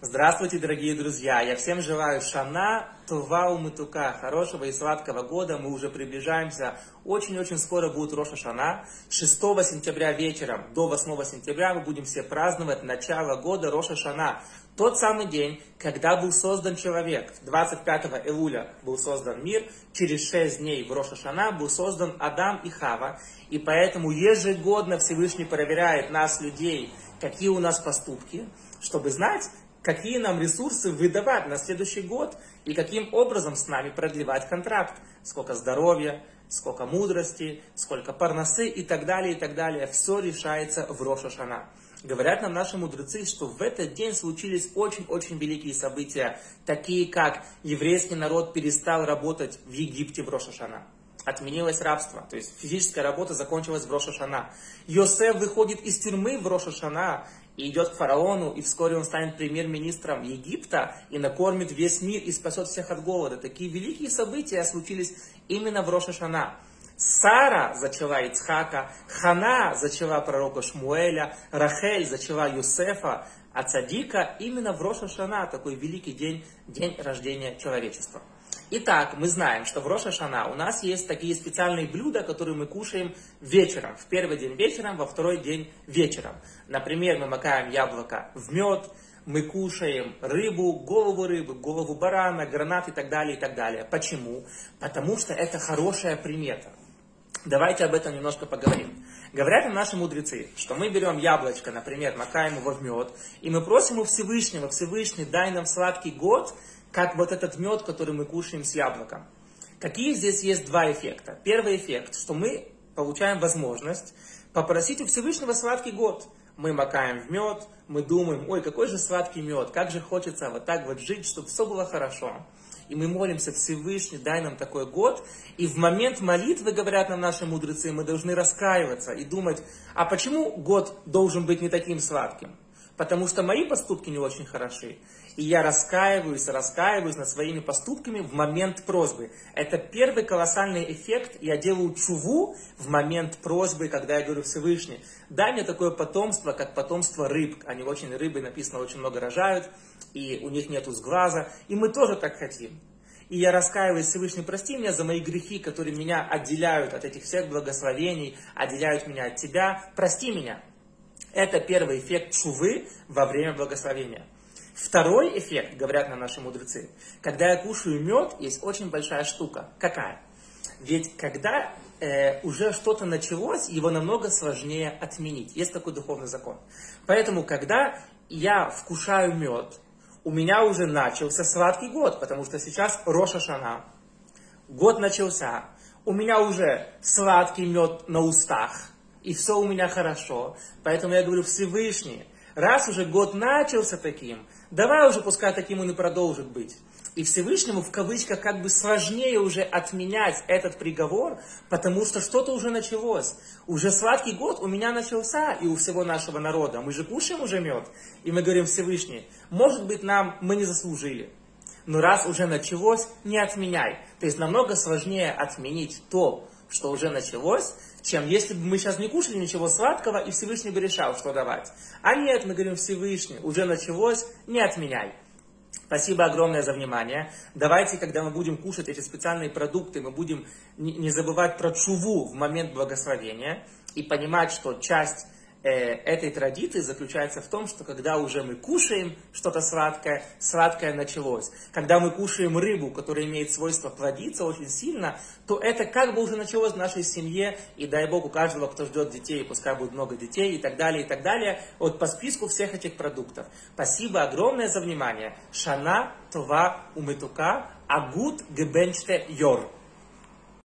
Здравствуйте, дорогие друзья! Я всем желаю шана, това умытука, хорошего и сладкого года. Мы уже приближаемся. Очень-очень скоро будет Роша Шана. 6 сентября вечером до 8 сентября мы будем все праздновать начало года Роша Шана. Тот самый день, когда был создан человек. 25 июля был создан мир. Через 6 дней в Роша Шана был создан Адам и Хава. И поэтому ежегодно Всевышний проверяет нас, людей, какие у нас поступки, чтобы знать, какие нам ресурсы выдавать на следующий год и каким образом с нами продлевать контракт. Сколько здоровья, сколько мудрости, сколько парносы и так далее, и так далее. Все решается в Рошашана. Говорят нам наши мудрецы, что в этот день случились очень-очень великие события, такие как еврейский народ перестал работать в Египте в Рошашана отменилось рабство, то есть физическая работа закончилась в Рошашана. Йосеф выходит из тюрьмы в Рошашана и идет к фараону, и вскоре он станет премьер-министром Египта и накормит весь мир и спасет всех от голода. Такие великие события случились именно в Рошашана. Сара зачала Ицхака, Хана зачала пророка Шмуэля, Рахель зачала Юсефа, а Цадика именно в Рошашана, такой великий день, день рождения человечества. Итак, мы знаем, что в Роша Шана у нас есть такие специальные блюда, которые мы кушаем вечером. В первый день вечером, во второй день вечером. Например, мы макаем яблоко в мед, мы кушаем рыбу, голову рыбы, голову барана, гранат и так далее, и так далее. Почему? Потому что это хорошая примета. Давайте об этом немножко поговорим. Говорят нам наши мудрецы, что мы берем яблочко, например, макаем его в мед, и мы просим у Всевышнего, Всевышний, дай нам сладкий год, как вот этот мед, который мы кушаем с яблоком. Какие здесь есть два эффекта? Первый эффект, что мы получаем возможность попросить у Всевышнего сладкий год. Мы макаем в мед, мы думаем, ой, какой же сладкий мед, как же хочется вот так вот жить, чтобы все было хорошо. И мы молимся Всевышний, дай нам такой год. И в момент молитвы, говорят нам наши мудрецы, мы должны раскаиваться и думать, а почему год должен быть не таким сладким? Потому что мои поступки не очень хороши и я раскаиваюсь, раскаиваюсь над своими поступками в момент просьбы. Это первый колоссальный эффект. Я делаю чуву в момент просьбы, когда я говорю Всевышний, дай мне такое потомство, как потомство рыб. Они очень, рыбы написано, очень много рожают, и у них нету сглаза. И мы тоже так хотим. И я раскаиваюсь, Всевышний, прости меня за мои грехи, которые меня отделяют от этих всех благословений, отделяют меня от Тебя. Прости меня. Это первый эффект чувы во время благословения. Второй эффект, говорят нам наши мудрецы, когда я кушаю мед, есть очень большая штука. Какая? Ведь когда э, уже что-то началось, его намного сложнее отменить. Есть такой духовный закон. Поэтому, когда я вкушаю мед, у меня уже начался сладкий год, потому что сейчас Роша Шана, год начался, у меня уже сладкий мед на устах, и все у меня хорошо. Поэтому я говорю, Всевышний, раз уже год начался таким, давай уже пускай таким он и продолжит быть. И Всевышнему в кавычках как бы сложнее уже отменять этот приговор, потому что что-то уже началось. Уже сладкий год у меня начался и у всего нашего народа. Мы же кушаем уже мед. И мы говорим Всевышний, может быть нам мы не заслужили. Но раз уже началось, не отменяй. То есть намного сложнее отменить то, что уже началось, чем если бы мы сейчас не кушали ничего сладкого, и Всевышний бы решал, что давать. А нет, мы говорим, Всевышний, уже началось, не отменяй. Спасибо огромное за внимание. Давайте, когда мы будем кушать эти специальные продукты, мы будем не забывать про чуву в момент благословения и понимать, что часть этой традиции заключается в том, что когда уже мы кушаем что-то сладкое, сладкое началось. Когда мы кушаем рыбу, которая имеет свойство плодиться очень сильно, то это как бы уже началось в нашей семье, и дай Бог у каждого, кто ждет детей, пускай будет много детей и так далее, и так далее, вот по списку всех этих продуктов. Спасибо огромное за внимание. Шана, Това, Уметука, Агут, Гебенчте, Йор.